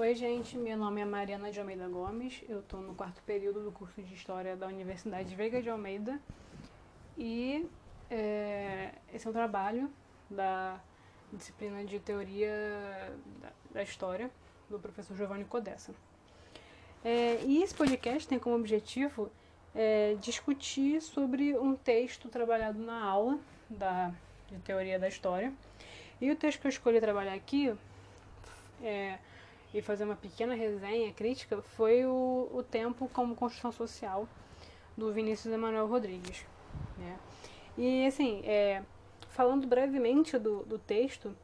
Oi, gente. Meu nome é Mariana de Almeida Gomes. Eu estou no quarto período do curso de História da Universidade Veiga de Almeida. E é, esse é um trabalho da disciplina de Teoria da, da História do professor Giovanni Codessa. É, e esse podcast tem como objetivo é, discutir sobre um texto trabalhado na aula da, de Teoria da História. E o texto que eu escolhi trabalhar aqui é, e fazer uma pequena resenha crítica foi o, o Tempo como Construção Social, do Vinícius Emanuel Rodrigues. Né? E assim, é, falando brevemente do, do texto,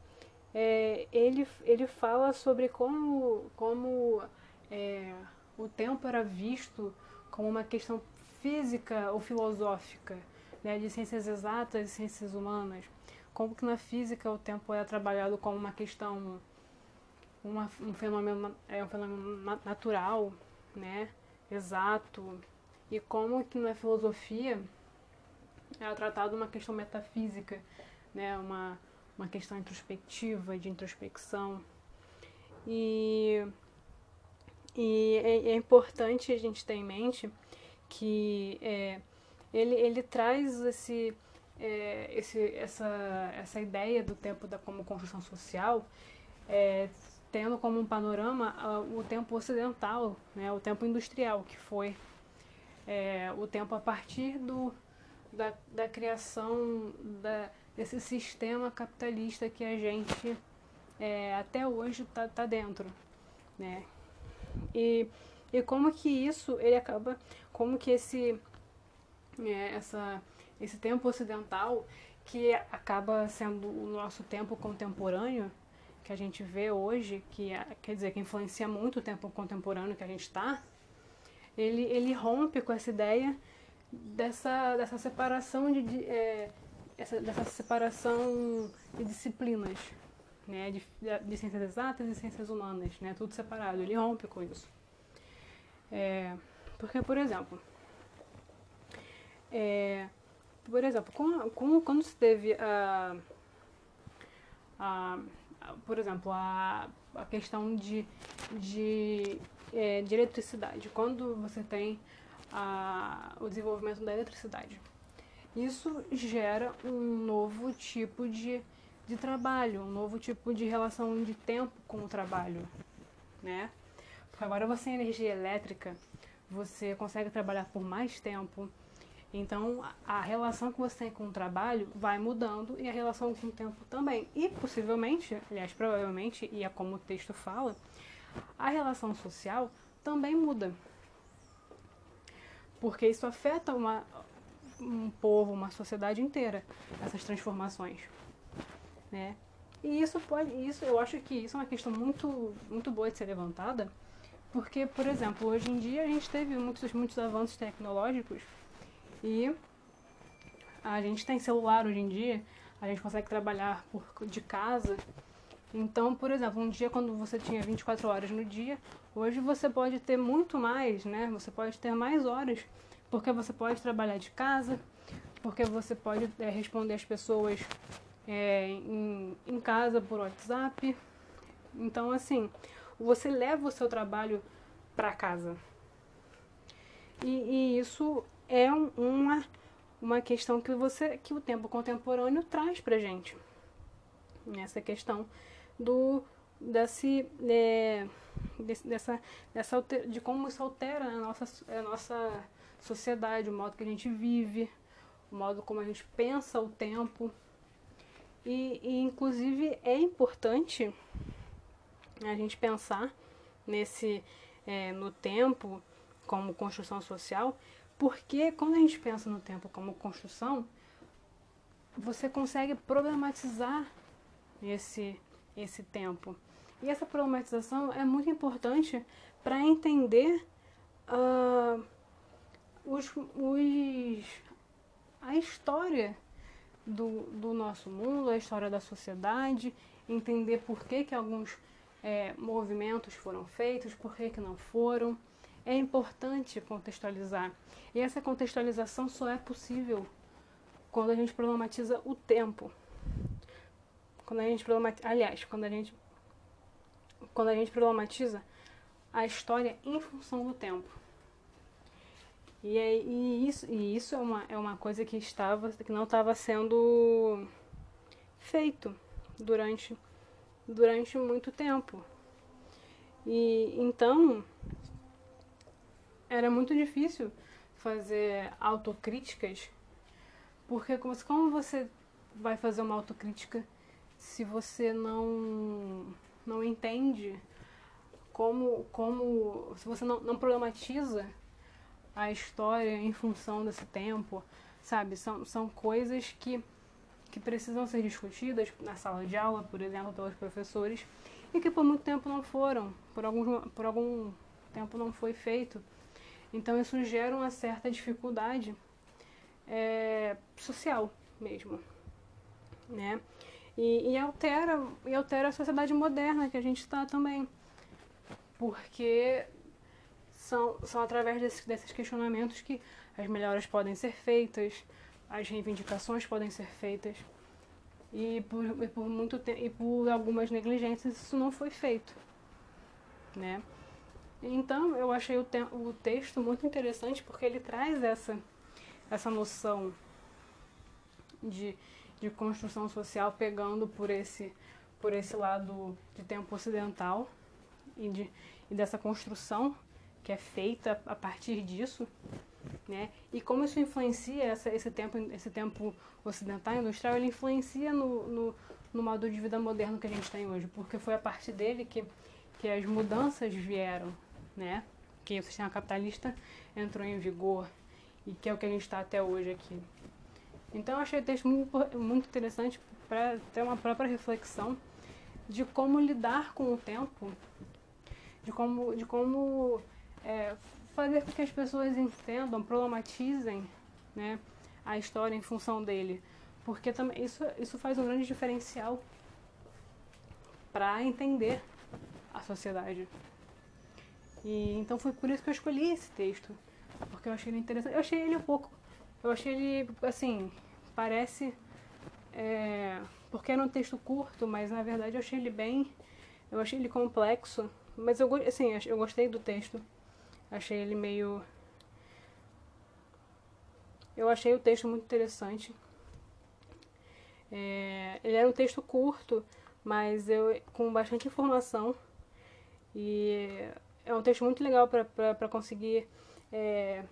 é, ele, ele fala sobre como, como é, o tempo era visto como uma questão física ou filosófica, né, de ciências exatas e ciências humanas. Como que na física o tempo é trabalhado como uma questão uma, um fenômeno é um fenômeno natural, né, exato, e como que na filosofia é tratado uma questão metafísica, né, uma uma questão introspectiva, de introspecção. E, e é, é importante a gente ter em mente que é, ele, ele traz esse, é, esse, essa, essa ideia do tempo da, como construção social é, tendo como um panorama uh, o tempo ocidental, né, o tempo industrial, que foi é, o tempo a partir do, da, da criação da, desse sistema capitalista que a gente é, até hoje está tá dentro. Né? E, e como que isso ele acaba, como que esse, é, essa, esse tempo ocidental que acaba sendo o nosso tempo contemporâneo, que a gente vê hoje, que é, quer dizer, que influencia muito o tempo contemporâneo que a gente está, ele, ele rompe com essa ideia dessa, dessa separação de, de é, essa, dessa separação de disciplinas, né, de, de, ciências exatas e ciências humanas, né, tudo separado. Ele rompe com isso. É, porque, por exemplo, é, por exemplo, com, com, quando se teve a, a por exemplo, a, a questão de, de, é, de eletricidade. Quando você tem a, o desenvolvimento da eletricidade, isso gera um novo tipo de, de trabalho, um novo tipo de relação de tempo com o trabalho, né? Porque agora você tem energia elétrica, você consegue trabalhar por mais tempo, então, a relação que você tem com o trabalho vai mudando e a relação com o tempo também. E possivelmente, aliás, provavelmente, e é como o texto fala, a relação social também muda. Porque isso afeta uma, um povo, uma sociedade inteira, essas transformações. Né? E isso pode, isso eu acho que isso é uma questão muito, muito boa de ser levantada, porque, por exemplo, hoje em dia a gente teve muitos, muitos avanços tecnológicos e a gente tem celular hoje em dia, a gente consegue trabalhar por, de casa. Então, por exemplo, um dia quando você tinha 24 horas no dia, hoje você pode ter muito mais, né? Você pode ter mais horas, porque você pode trabalhar de casa, porque você pode é, responder as pessoas é, em, em casa por WhatsApp. Então, assim, você leva o seu trabalho para casa. E, e, isso uma questão que você que o tempo contemporâneo traz para gente. Essa questão do desse, é, dessa, dessa de como isso altera a nossa, a nossa sociedade, o modo que a gente vive, o modo como a gente pensa o tempo. E, e inclusive é importante a gente pensar nesse é, no tempo como construção social, porque quando a gente pensa no tempo como construção, você consegue problematizar esse, esse tempo. E essa problematização é muito importante para entender uh, os, os, a história do, do nosso mundo, a história da sociedade, entender por que, que alguns é, movimentos foram feitos, por que, que não foram é importante contextualizar. E essa contextualização só é possível quando a gente problematiza o tempo. Quando a gente problematiza, aliás, quando a gente quando a gente problematiza a história em função do tempo. E, é, e, isso, e isso é, uma, é uma coisa que, estava, que não estava sendo feito durante, durante muito tempo. E então era muito difícil fazer autocríticas, porque como você vai fazer uma autocrítica se você não não entende como como se você não, não problematiza a história em função desse tempo, sabe? São, são coisas que, que precisam ser discutidas na sala de aula, por exemplo, pelos professores, e que por muito tempo não foram, por algum, por algum tempo não foi feito. Então isso gera uma certa dificuldade é, social mesmo, né? E, e, altera, e altera a sociedade moderna que a gente está também. Porque são, são através desse, desses questionamentos que as melhoras podem ser feitas, as reivindicações podem ser feitas. E por, e por muito tempo e por algumas negligências isso não foi feito. Né? Então eu achei o, te o texto muito interessante porque ele traz essa, essa noção de, de construção social pegando por esse, por esse lado de tempo ocidental e, de, e dessa construção que é feita a partir disso, né? E como isso influencia essa, esse tempo, esse tempo ocidental industrial, ele influencia no, no, no modo de vida moderno que a gente tem hoje, porque foi a partir dele que, que as mudanças vieram, né? Que o sistema capitalista entrou em vigor e que é o que a gente está até hoje aqui. Então eu achei o texto muito, muito interessante para ter uma própria reflexão de como lidar com o tempo, de como, de como é, fazer com que as pessoas entendam, problematizem né, a história em função dele. Porque também isso, isso faz um grande diferencial para entender a sociedade. E então foi por isso que eu escolhi esse texto. Porque eu achei ele interessante. Eu achei ele um pouco. Eu achei ele, assim, parece. É, porque era um texto curto, mas na verdade eu achei ele bem. Eu achei ele complexo. Mas eu, assim, eu gostei do texto. Achei ele meio. Eu achei o texto muito interessante. É, ele era um texto curto, mas eu com bastante informação. E é um texto muito legal para conseguir é,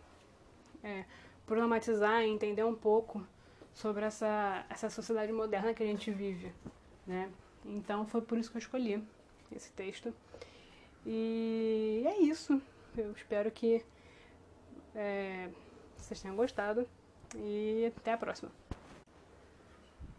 é, problematizar e entender um pouco sobre essa, essa sociedade moderna que a gente vive. Né? Então foi por isso que eu escolhi esse texto. E é isso. Eu espero que é, vocês tenham gostado e até a próxima.